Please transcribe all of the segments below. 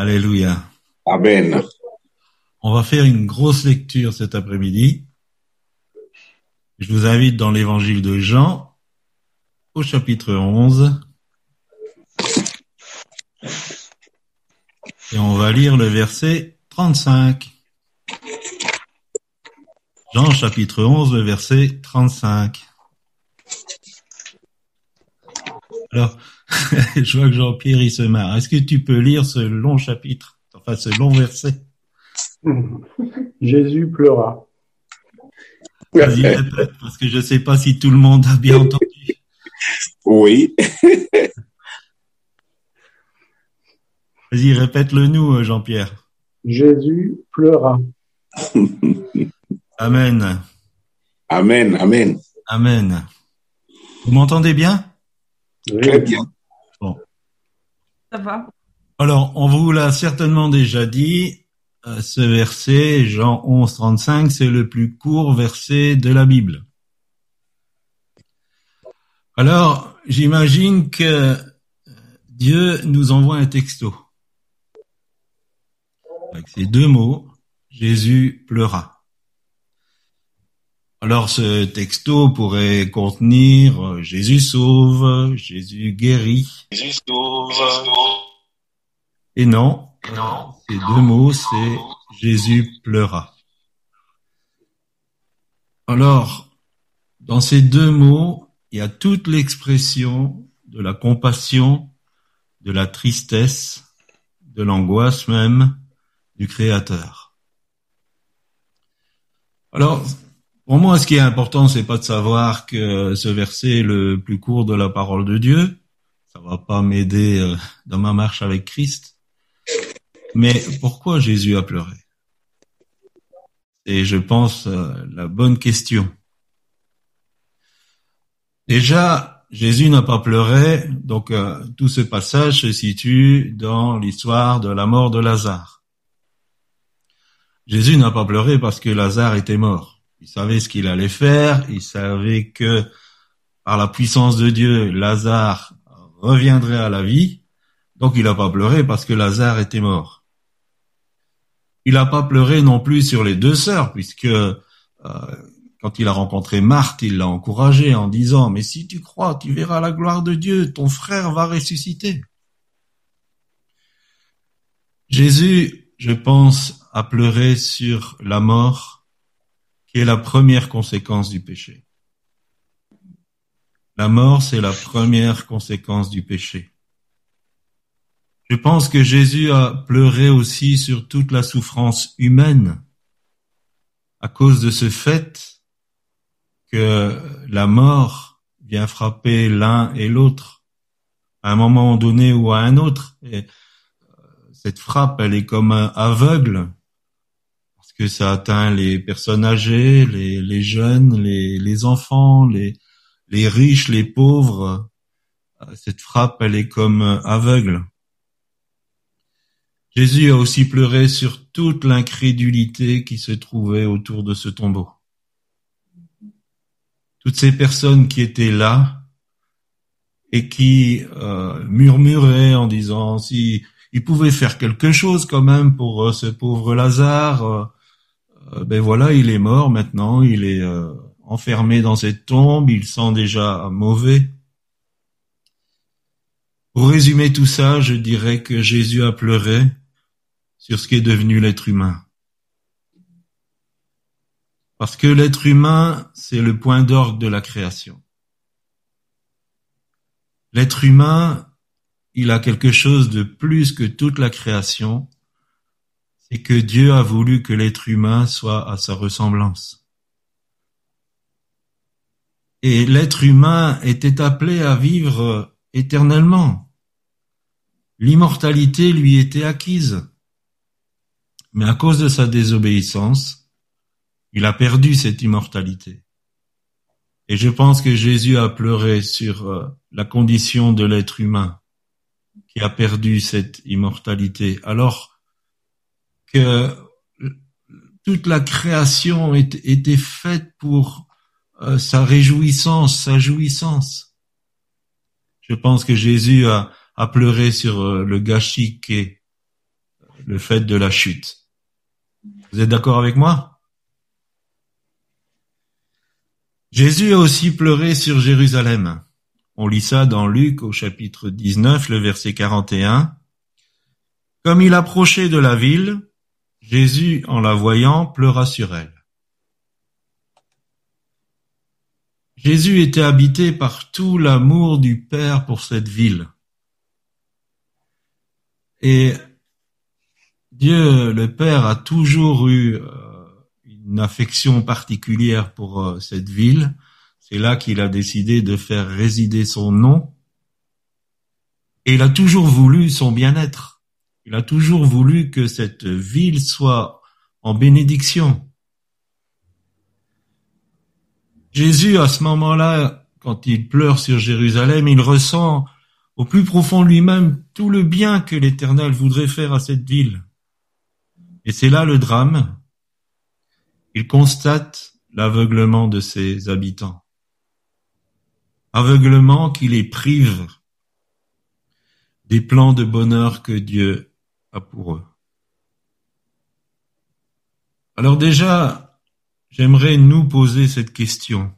Alléluia. Amen. On va faire une grosse lecture cet après-midi. Je vous invite dans l'évangile de Jean au chapitre 11. Et on va lire le verset 35. Jean chapitre 11, le verset 35. Alors, je vois que Jean-Pierre il se marre. Est-ce que tu peux lire ce long chapitre, enfin ce long verset? Jésus pleura. Vas-y, répète, parce que je ne sais pas si tout le monde a bien entendu. Oui. Vas-y, répète-le nous, Jean-Pierre. Jésus pleura. Amen. Amen. Amen. Amen. Vous m'entendez bien? Très bien. Bon. Ça va. Alors, on vous l'a certainement déjà dit, euh, ce verset, Jean 11, 35, c'est le plus court verset de la Bible. Alors, j'imagine que Dieu nous envoie un texto. Avec ces deux mots, Jésus pleura. Alors ce texto pourrait contenir euh, Jésus sauve, Jésus guérit. Jésus sauve. Et non, ces deux mots, c'est Jésus pleura. Alors, dans ces deux mots, il y a toute l'expression de la compassion, de la tristesse, de l'angoisse même du Créateur. Alors, pour moi, ce qui est important, c'est pas de savoir que ce verset est le plus court de la parole de Dieu. Ça va pas m'aider euh, dans ma marche avec Christ. Mais pourquoi Jésus a pleuré? Et je pense euh, la bonne question. Déjà, Jésus n'a pas pleuré, donc euh, tout ce passage se situe dans l'histoire de la mort de Lazare. Jésus n'a pas pleuré parce que Lazare était mort. Il savait ce qu'il allait faire, il savait que par la puissance de Dieu, Lazare reviendrait à la vie, donc il n'a pas pleuré parce que Lazare était mort. Il n'a pas pleuré non plus sur les deux sœurs, puisque euh, quand il a rencontré Marthe, il l'a encouragée en disant, mais si tu crois, tu verras la gloire de Dieu, ton frère va ressusciter. Jésus, je pense, a pleuré sur la mort, qui est la première conséquence du péché. La mort, c'est la première conséquence du péché. Je pense que Jésus a pleuré aussi sur toute la souffrance humaine à cause de ce fait que la mort vient frapper l'un et l'autre à un moment donné ou à un autre. Et cette frappe, elle est comme aveugle parce que ça atteint les personnes âgées, les, jeunes, les enfants, les, les riches, les pauvres. Cette frappe, elle est comme aveugle. Jésus a aussi pleuré sur toute l'incrédulité qui se trouvait autour de ce tombeau. Toutes ces personnes qui étaient là et qui euh, murmuraient en disant si il pouvait faire quelque chose quand même pour euh, ce pauvre Lazare, euh, euh, ben voilà, il est mort maintenant, il est euh, enfermé dans cette tombe, il sent déjà mauvais. Pour résumer tout ça, je dirais que Jésus a pleuré sur ce qui est devenu l'être humain. Parce que l'être humain, c'est le point d'orgue de la création. L'être humain, il a quelque chose de plus que toute la création, c'est que Dieu a voulu que l'être humain soit à sa ressemblance. Et l'être humain était appelé à vivre éternellement. L'immortalité lui était acquise. Mais à cause de sa désobéissance, il a perdu cette immortalité. Et je pense que Jésus a pleuré sur euh, la condition de l'être humain qui a perdu cette immortalité, alors que toute la création était faite pour euh, sa réjouissance, sa jouissance. Je pense que Jésus a, pleuré sur euh, le gâchis qu'est le fait de la chute. Vous êtes d'accord avec moi? Jésus a aussi pleuré sur Jérusalem. On lit ça dans Luc au chapitre 19, le verset 41. Comme il approchait de la ville, Jésus, en la voyant, pleura sur elle. Jésus était habité par tout l'amour du Père pour cette ville. Et Dieu, le Père, a toujours eu euh, une affection particulière pour euh, cette ville. C'est là qu'il a décidé de faire résider son nom. Et il a toujours voulu son bien-être. Il a toujours voulu que cette ville soit en bénédiction. Jésus, à ce moment-là, quand il pleure sur Jérusalem, il ressent au plus profond lui-même tout le bien que l'Éternel voudrait faire à cette ville. Et c'est là le drame. Il constate l'aveuglement de ses habitants. Aveuglement qui les prive des plans de bonheur que Dieu a pour eux. Alors déjà, J'aimerais nous poser cette question.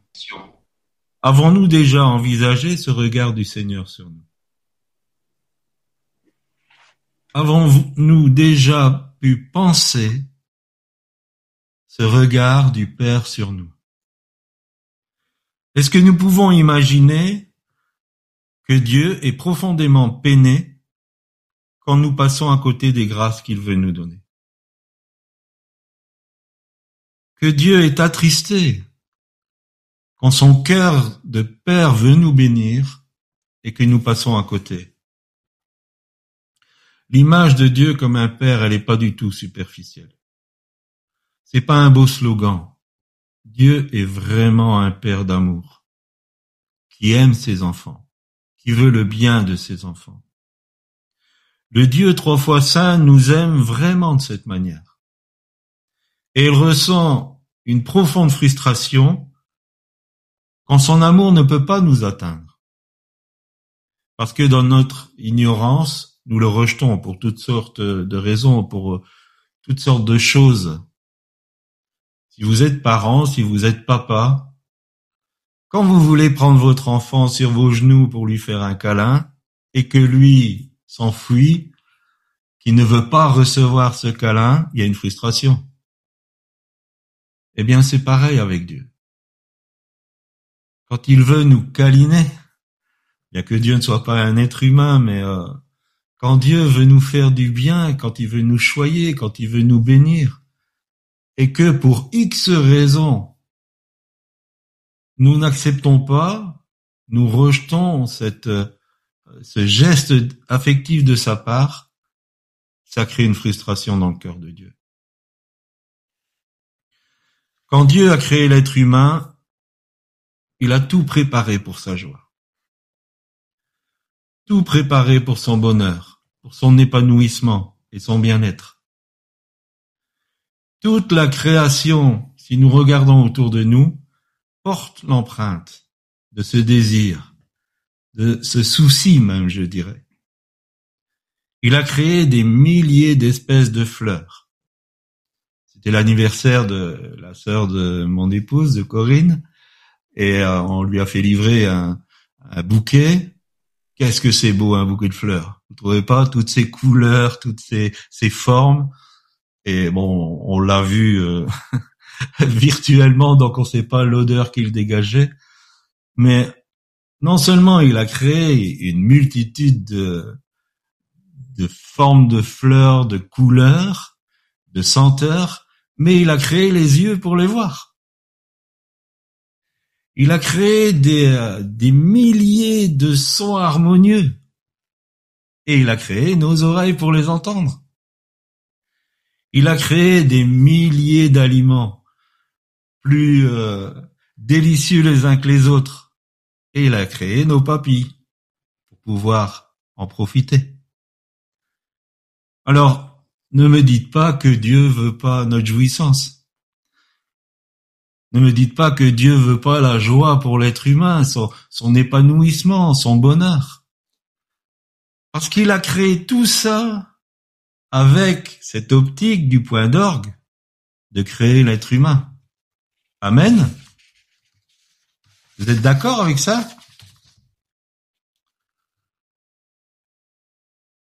Avons-nous déjà envisagé ce regard du Seigneur sur nous? Avons-nous déjà pu penser ce regard du Père sur nous? Est-ce que nous pouvons imaginer que Dieu est profondément peiné quand nous passons à côté des grâces qu'il veut nous donner? Que Dieu est attristé quand son cœur de Père veut nous bénir et que nous passons à côté. L'image de Dieu comme un Père, elle n'est pas du tout superficielle. C'est pas un beau slogan. Dieu est vraiment un Père d'amour, qui aime ses enfants, qui veut le bien de ses enfants. Le Dieu trois fois saint nous aime vraiment de cette manière. Et il ressent une profonde frustration quand son amour ne peut pas nous atteindre. Parce que dans notre ignorance, nous le rejetons pour toutes sortes de raisons, pour toutes sortes de choses. Si vous êtes parent, si vous êtes papa, quand vous voulez prendre votre enfant sur vos genoux pour lui faire un câlin et que lui s'enfuit, qui ne veut pas recevoir ce câlin, il y a une frustration. Eh bien, c'est pareil avec Dieu. Quand il veut nous câliner, bien que Dieu ne soit pas un être humain, mais euh, quand Dieu veut nous faire du bien, quand il veut nous choyer, quand il veut nous bénir, et que pour X raisons, nous n'acceptons pas, nous rejetons cette, euh, ce geste affectif de sa part, ça crée une frustration dans le cœur de Dieu. Quand Dieu a créé l'être humain, il a tout préparé pour sa joie. Tout préparé pour son bonheur, pour son épanouissement et son bien-être. Toute la création, si nous regardons autour de nous, porte l'empreinte de ce désir, de ce souci même, je dirais. Il a créé des milliers d'espèces de fleurs c'était l'anniversaire de la sœur de mon épouse, de Corinne, et euh, on lui a fait livrer un, bouquet. Qu'est-ce que c'est beau un bouquet de fleurs Vous trouvez pas toutes ces couleurs, toutes ces, formes? Et bon, on l'a vu euh, virtuellement, donc on sait pas l'odeur qu'il dégageait. Mais non seulement il a créé une multitude de, de formes de fleurs, de couleurs, de senteurs, mais il a créé les yeux pour les voir. Il a créé des, euh, des milliers de sons harmonieux. Et il a créé nos oreilles pour les entendre. Il a créé des milliers d'aliments plus euh, délicieux les uns que les autres. Et il a créé nos papilles pour pouvoir en profiter. Alors, ne me dites pas que Dieu veut pas notre jouissance. Ne me dites pas que Dieu veut pas la joie pour l'être humain, son, épanouissement, son bonheur. Parce qu'il a créé tout ça avec cette optique du point d'orgue de créer l'être humain. Amen. Vous êtes d'accord avec ça?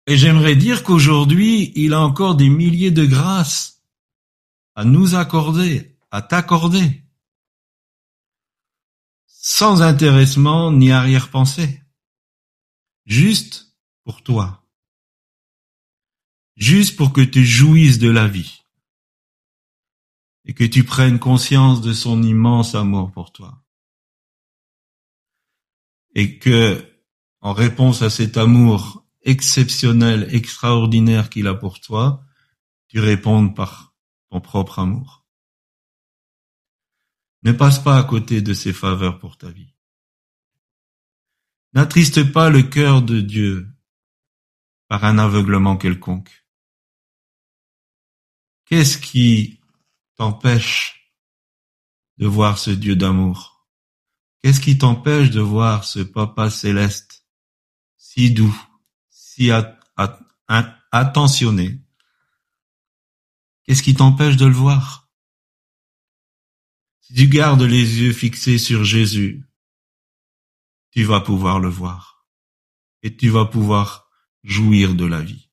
Et j'aimerais dire qu'aujourd'hui, il a encore des milliers de grâces à nous accorder, à t'accorder, sans intéressement ni arrière-pensée, juste pour toi, juste pour que tu jouisses de la vie. Et que tu prennes conscience de son immense amour pour toi. Et que, en réponse à cet amour exceptionnel, extraordinaire qu'il a pour toi, tu répondes par ton propre amour. Ne passe pas à côté de ses faveurs pour ta vie. N'attriste pas le cœur de Dieu par un aveuglement quelconque. Qu'est-ce qui t'empêche de voir ce Dieu d'amour? Qu'est-ce qui t'empêche de voir ce Papa céleste si doux, si attentionné Qu'est-ce qui t'empêche de le voir? Si tu gardes les yeux fixés sur Jésus, tu vas pouvoir le voir et tu vas pouvoir jouir de la vie.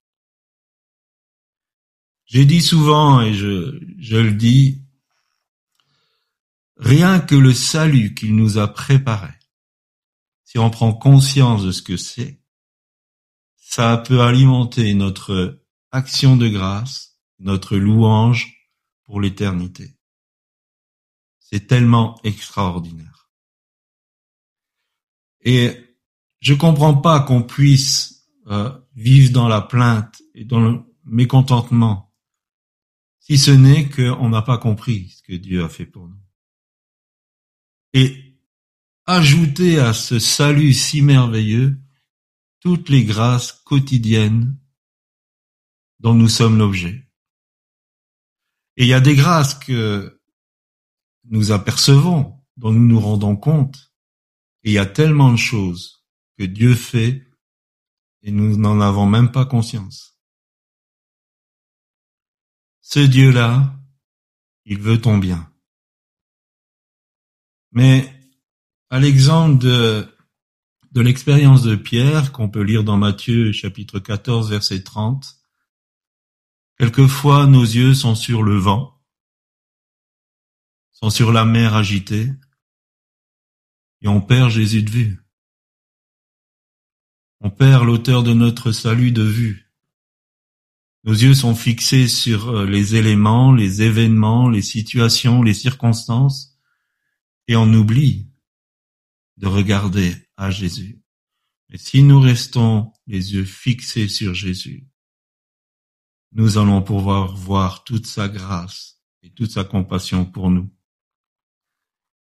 J'ai dit souvent et je, je le dis, rien que le salut qu'il nous a préparé, si on prend conscience de ce que c'est, ça peut alimenter notre action de grâce, notre louange pour l'éternité. C'est tellement extraordinaire. Et je comprends pas qu'on puisse euh, vivre dans la plainte et dans le mécontentement si ce n'est qu'on n'a pas compris ce que Dieu a fait pour nous. Et ajouter à ce salut si merveilleux toutes les grâces quotidiennes dont nous sommes l'objet. Et il y a des grâces que nous apercevons, dont nous nous rendons compte, et il y a tellement de choses que Dieu fait et nous n'en avons même pas conscience. Ce Dieu-là, il veut ton bien. Mais à l'exemple de, de l'expérience de Pierre qu'on peut lire dans Matthieu chapitre 14 verset 30, quelquefois nos yeux sont sur le vent, sont sur la mer agitée, et on perd Jésus de vue. On perd l'auteur de notre salut de vue. Nos yeux sont fixés sur euh, les éléments, les événements, les situations, les circonstances, et on oublie de regarder à Jésus. Mais si nous restons les yeux fixés sur Jésus, nous allons pouvoir voir toute sa grâce et toute sa compassion pour nous.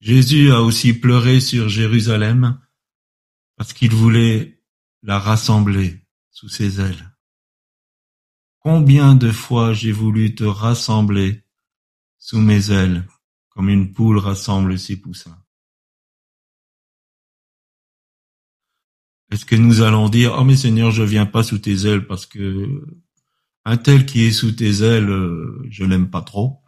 Jésus a aussi pleuré sur Jérusalem parce qu'il voulait la rassembler sous ses ailes. Combien de fois j'ai voulu te rassembler sous mes ailes, comme une poule rassemble ses poussins. Est-ce que nous allons dire, oh mais Seigneur, je viens pas sous tes ailes parce que un tel qui est sous tes ailes, euh, je l'aime pas trop.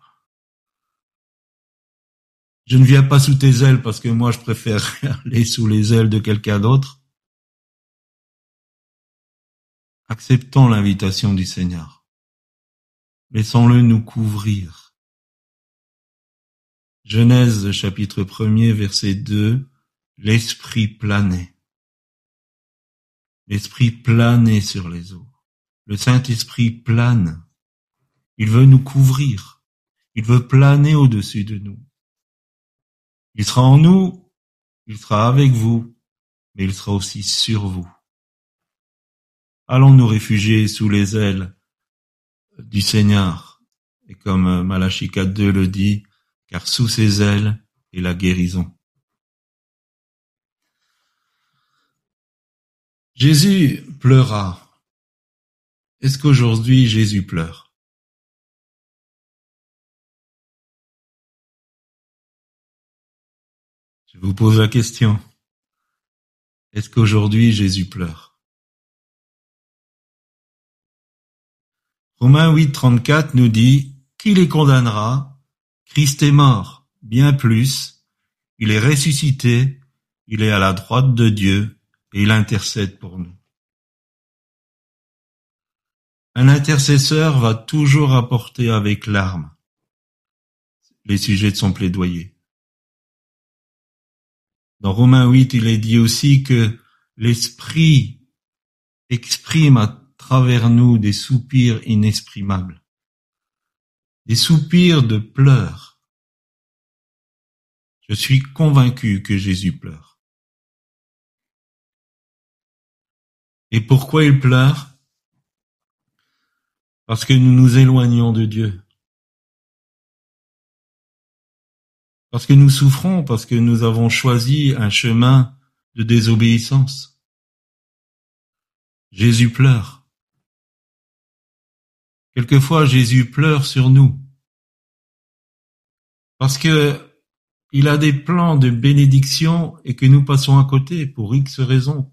Je ne viens pas sous tes ailes parce que moi je préfère aller sous les ailes de quelqu'un d'autre. Acceptons l'invitation du Seigneur. Laissons-le nous couvrir. Genèse chapitre 1er verset 2, l'esprit planait. L'esprit planait sur les eaux. Le Saint-Esprit plane. Il veut nous couvrir. Il veut planer au-dessus de nous. Il sera en nous, il sera avec vous, mais il sera aussi sur vous. Allons nous réfugier sous les ailes du Seigneur. Et comme Malachie 4.2 le dit, car sous ses ailes est la guérison. Jésus pleura. Est-ce qu'aujourd'hui Jésus pleure? Je vous pose la question. Est-ce qu'aujourd'hui Jésus pleure? Romains 8, 34 nous dit, qui les condamnera? Christ est mort, bien plus, il est ressuscité, il est à la droite de Dieu et il intercède pour nous. Un intercesseur va toujours apporter avec larmes les sujets de son plaidoyer. Dans Romains 8, il est dit aussi que l'Esprit exprime à travers nous des soupirs inexprimables, des soupirs de pleurs. Je suis convaincu que Jésus pleure. Et pourquoi il pleure? Parce que nous nous éloignons de Dieu. Parce que nous souffrons, parce que nous avons choisi un chemin de désobéissance. Jésus pleure. Quelquefois, Jésus pleure sur nous. Parce que il a des plans de bénédiction et que nous passons à côté pour X raisons.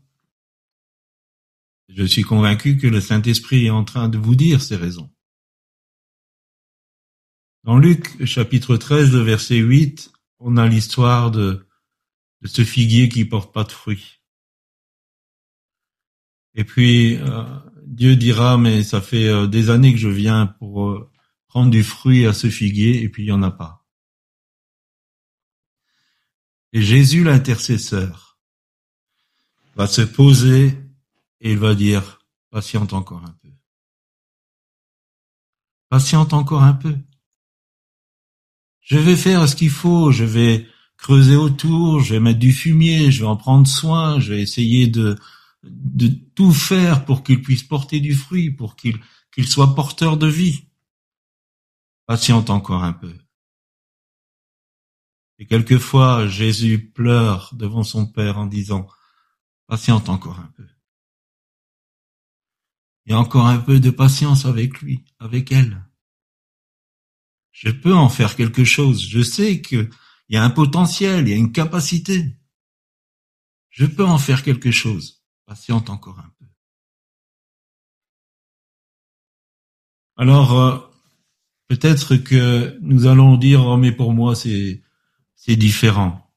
Je suis convaincu que le Saint-Esprit est en train de vous dire ces raisons. Dans Luc chapitre 13, le verset 8, on a l'histoire de, ce figuier qui porte pas de fruits. Et puis euh, Dieu dira, mais ça fait euh, des années que je viens pour euh, prendre du fruit à ce figuier, et puis il y en a pas. Et Jésus, l'intercesseur, va se poser et il va dire, patiente encore un peu. Patiente encore un peu. Je vais faire ce qu'il faut, je vais creuser autour, je vais mettre du fumier, je vais en prendre soin, je vais essayer de, de tout faire pour qu'il puisse porter du fruit, pour qu'il qu'il soit porteur de vie. Patiente encore un peu. Et quelquefois, Jésus pleure devant son Père en disant, patiente encore un peu. A encore un peu de patience avec lui, avec elle je peux en faire quelque chose. Je sais qu'il y a un potentiel, il y a une capacité. Je peux en faire quelque chose. Patiente encore un peu. Alors, euh, peut-être que nous allons dire, oh, mais pour moi, c'est, c'est différent.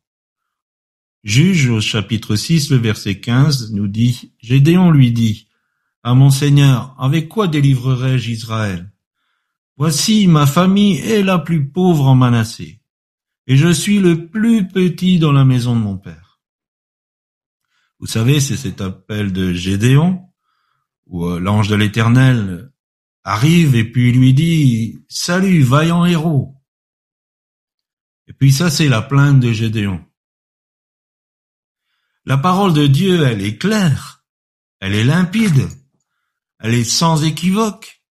Juge au chapitre 6, le verset 15, nous dit, Gédéon lui dit, à mon Seigneur, avec quoi délivrerai-je Israël? Voici ma famille est la plus pauvre en Manassé, et je suis le plus petit dans la maison de mon père. Vous savez, c'est cet appel de Gédéon, où euh, l'ange de l'Éternel arrive et puis lui dit Salut, vaillant héros. Et puis ça, c'est la plainte de Gédéon. La parole de Dieu, elle est claire, elle est limpide, elle est sans équivoque.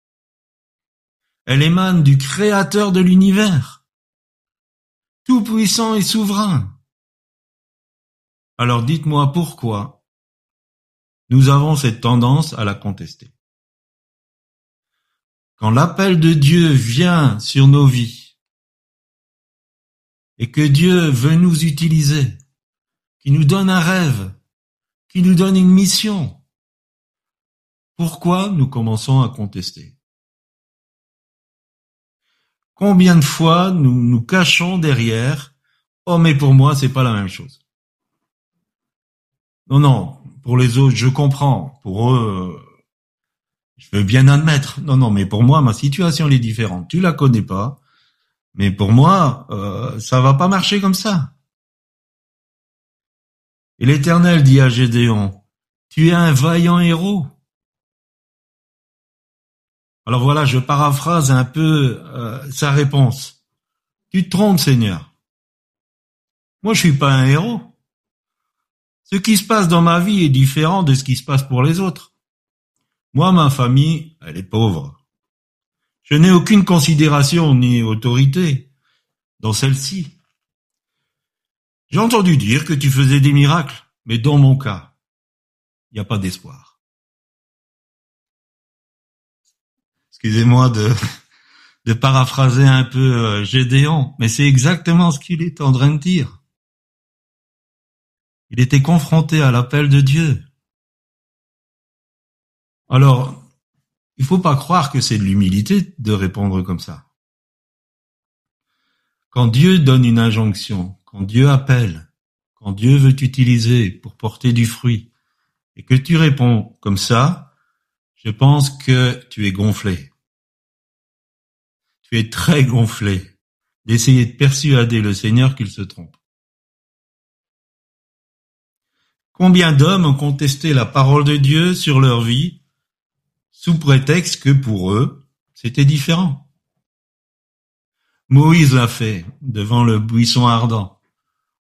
Elle émane du Créateur de l'univers, tout-puissant et souverain. Alors dites-moi pourquoi nous avons cette tendance à la contester. Quand l'appel de Dieu vient sur nos vies et que Dieu veut nous utiliser, qui nous donne un rêve, qui nous donne une mission, pourquoi nous commençons à contester? Combien de fois nous nous cachons derrière Oh mais pour moi c'est pas la même chose. Non non, pour les autres je comprends, pour eux je veux bien admettre. Non non, mais pour moi ma situation est différente. Tu la connais pas, mais pour moi euh, ça va pas marcher comme ça. Et l'Éternel dit à Gédéon, tu es un vaillant héros. Alors voilà, je paraphrase un peu euh, sa réponse. Tu te trompes, Seigneur. Moi, je suis pas un héros. Ce qui se passe dans ma vie est différent de ce qui se passe pour les autres. Moi, ma famille, elle est pauvre. Je n'ai aucune considération ni autorité dans celle-ci. J'ai entendu dire que tu faisais des miracles, mais dans mon cas, il n'y a pas d'espoir. Excusez-moi de, de paraphraser un peu euh, Gédéon, mais c'est exactement ce qu'il est en train de dire. Il était confronté à l'appel de Dieu. Alors, Il faut pas croire que c'est de l'humilité de répondre comme ça. Quand Dieu donne une injonction, quand Dieu appelle, quand Dieu veut t'utiliser pour porter du fruit, et que tu réponds comme ça, je pense que tu es gonflé. Tu es très gonflé d'essayer de persuader le Seigneur qu'il se trompe. Combien d'hommes ont contesté la parole de Dieu sur leur vie sous prétexte que pour eux, c'était différent? Moïse l'a fait devant le buisson ardent.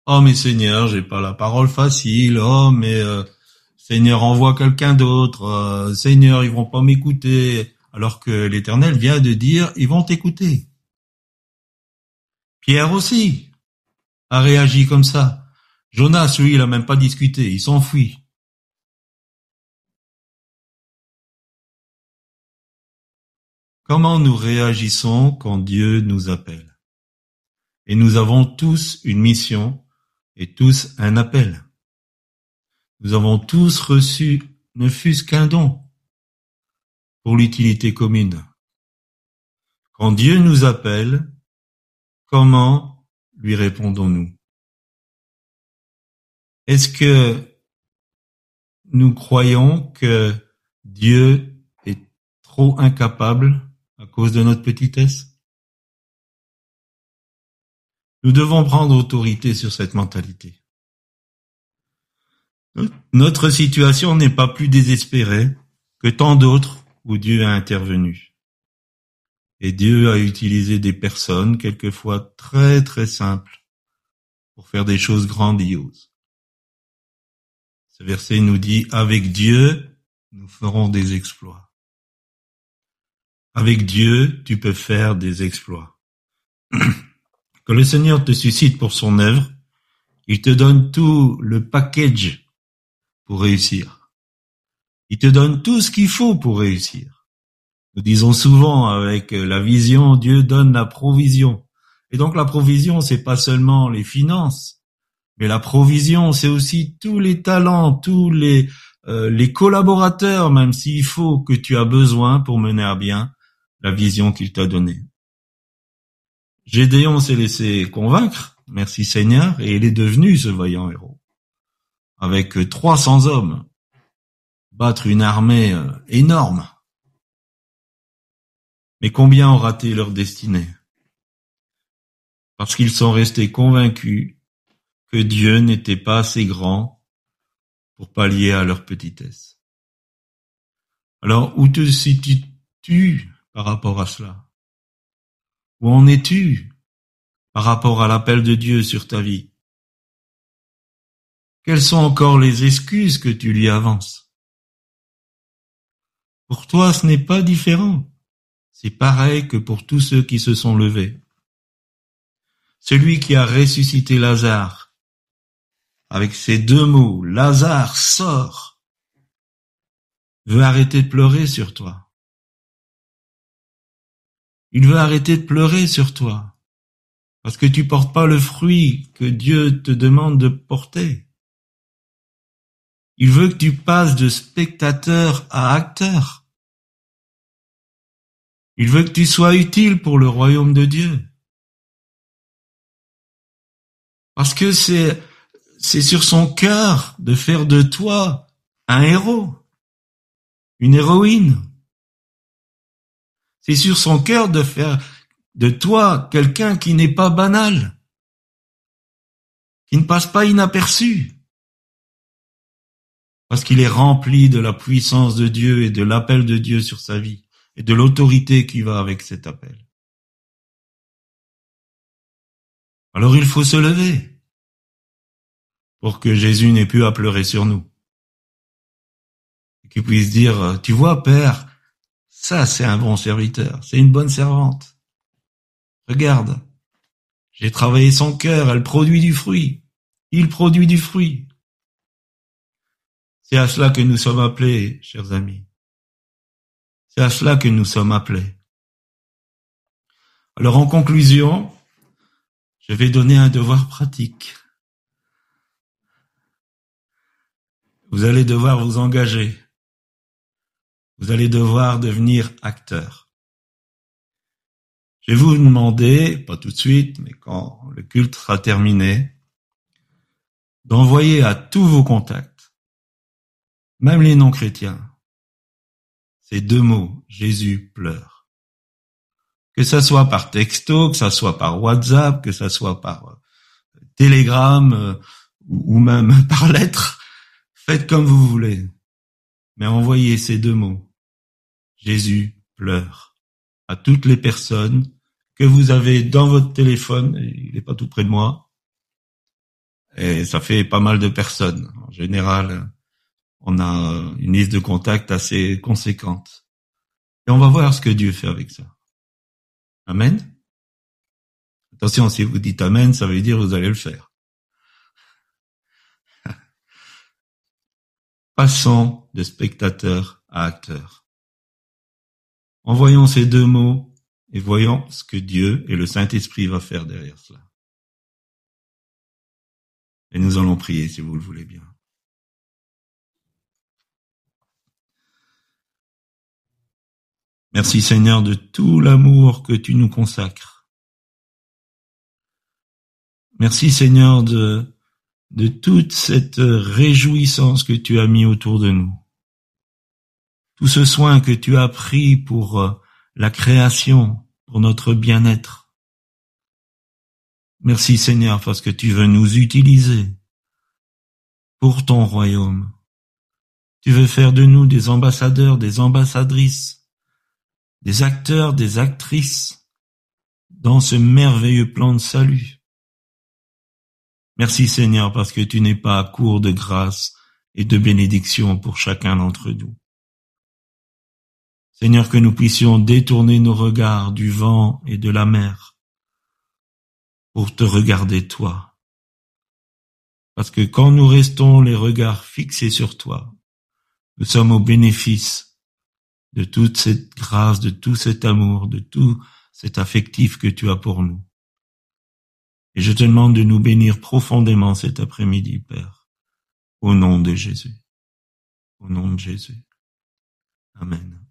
Oh mais Seigneur, j'ai pas la parole facile. Oh mais euh, Seigneur, envoie quelqu'un d'autre. Euh, Seigneur, ils vont pas m'écouter. Alors que l'Éternel vient de dire, ils vont t'écouter. Pierre aussi a réagi comme ça. Jonas, lui, il a même pas discuté, il s'enfuit. Comment nous réagissons quand Dieu nous appelle? Et nous avons tous une mission et tous un appel. Nous avons tous reçu ne fût-ce qu'un don pour l'utilité commune. Quand Dieu nous appelle, comment lui répondons-nous? Est-ce que nous croyons que Dieu est trop incapable à cause de notre petitesse? Nous devons prendre autorité sur cette mentalité. Notre situation n'est pas plus désespérée que tant d'autres où Dieu a intervenu. Et Dieu a utilisé des personnes, quelquefois très très simples, pour faire des choses grandioses. Ce verset nous dit, avec Dieu, nous ferons des exploits. Avec Dieu, tu peux faire des exploits. Quand le Seigneur te suscite pour son œuvre, il te donne tout le package pour réussir. Il te donne tout ce qu'il faut pour réussir. Nous disons souvent avec la vision, Dieu donne la provision. Et donc la provision, c'est pas seulement les finances, mais la provision, c'est aussi tous les talents, tous les euh, les collaborateurs, même s'il faut que tu as besoin pour mener à bien la vision qu'il t'a donnée. Gédéon s'est laissé convaincre, merci Seigneur, et il est devenu ce vaillant héros. Avec 300 hommes, battre une armée euh, énorme. Mais combien ont raté leur destinée? Parce qu'ils sont restés convaincus que Dieu n'était pas assez grand pour pallier à leur petitesse. Alors, où te situes-tu par rapport à cela? Où en es-tu par rapport à l'appel de Dieu sur ta vie? Quelles sont encore les excuses que tu lui avances? Pour toi, ce n'est pas différent. C'est pareil que pour tous ceux qui se sont levés. Celui qui a ressuscité Lazare, avec ces deux mots, Lazare sort, veut arrêter de pleurer sur toi. Il veut arrêter de pleurer sur toi. Parce que tu portes pas le fruit que Dieu te demande de porter. Il veut que tu passes de spectateur à acteur. Il veut que tu sois utile pour le royaume de Dieu. Parce que c'est, c'est sur son cœur de faire de toi un héros, une héroïne. C'est sur son cœur de faire de toi quelqu'un qui n'est pas banal, qui ne passe pas inaperçu, parce qu'il est rempli de la puissance de Dieu et de l'appel de Dieu sur sa vie et de l'autorité qui va avec cet appel. Alors il faut se lever pour que Jésus n'ait plus à pleurer sur nous. Et qu'il puisse dire, tu vois, Père, ça, c'est un bon serviteur. C'est une bonne servante. Regarde. J'ai travaillé son cœur. Elle produit du fruit. Il produit du fruit. C'est à cela que nous sommes appelés, chers amis. C'est à cela que nous sommes appelés. Alors en conclusion, je vais donner un devoir pratique. Vous allez devoir vous engager Vous allez devoir devenir acteur. Je vais vous demander, pas tout de suite, mais quand le culte sera terminé, d'envoyer à tous vos contacts, même les non-chrétiens, ces deux mots, Jésus pleure. Que ça soit par texto, que ça soit par WhatsApp, que ça soit par euh, Telegram euh, ou même par lettre, faites comme vous voulez. Mais envoyez ces deux mots. Jésus pleure à toutes les personnes que vous avez dans votre téléphone, il n'est pas tout près de moi, et ça fait pas mal de personnes. En général, on a une liste de contacts assez conséquente. Et on va voir ce que Dieu fait avec ça. Amen. Attention, si vous dites Amen, ça veut dire que vous allez le faire. Passons de spectateur à acteur. Envoyons ces deux mots et voyons ce que Dieu et le Saint-Esprit va faire derrière cela. Et nous allons prier si vous le voulez bien. Merci Seigneur de tout l'amour que tu nous consacres. Merci Seigneur de, toute cette réjouissance que tu as mis autour de nous. Tout ce soin que tu as pris pour euh, la création, pour notre bien-être. Merci Seigneur parce que tu veux nous utiliser pour ton royaume. Tu veux faire de nous des ambassadeurs, des ambassadrices des acteurs, des actrices dans ce merveilleux plan de salut. Merci Seigneur parce que tu n'es pas à court de grâce et de bénédiction pour chacun d'entre nous. Seigneur, que nous puissions détourner nos regards du vent et de la mer pour te regarder toi. Parce que quand nous restons les regards fixés sur toi, nous sommes au bénéfice de toute cette grâce, de tout cet amour, de tout cet affectif que tu as pour nous. Et je te demande de nous bénir profondément cet après-midi, Père, au nom de Jésus. Au nom de Jésus. Amen.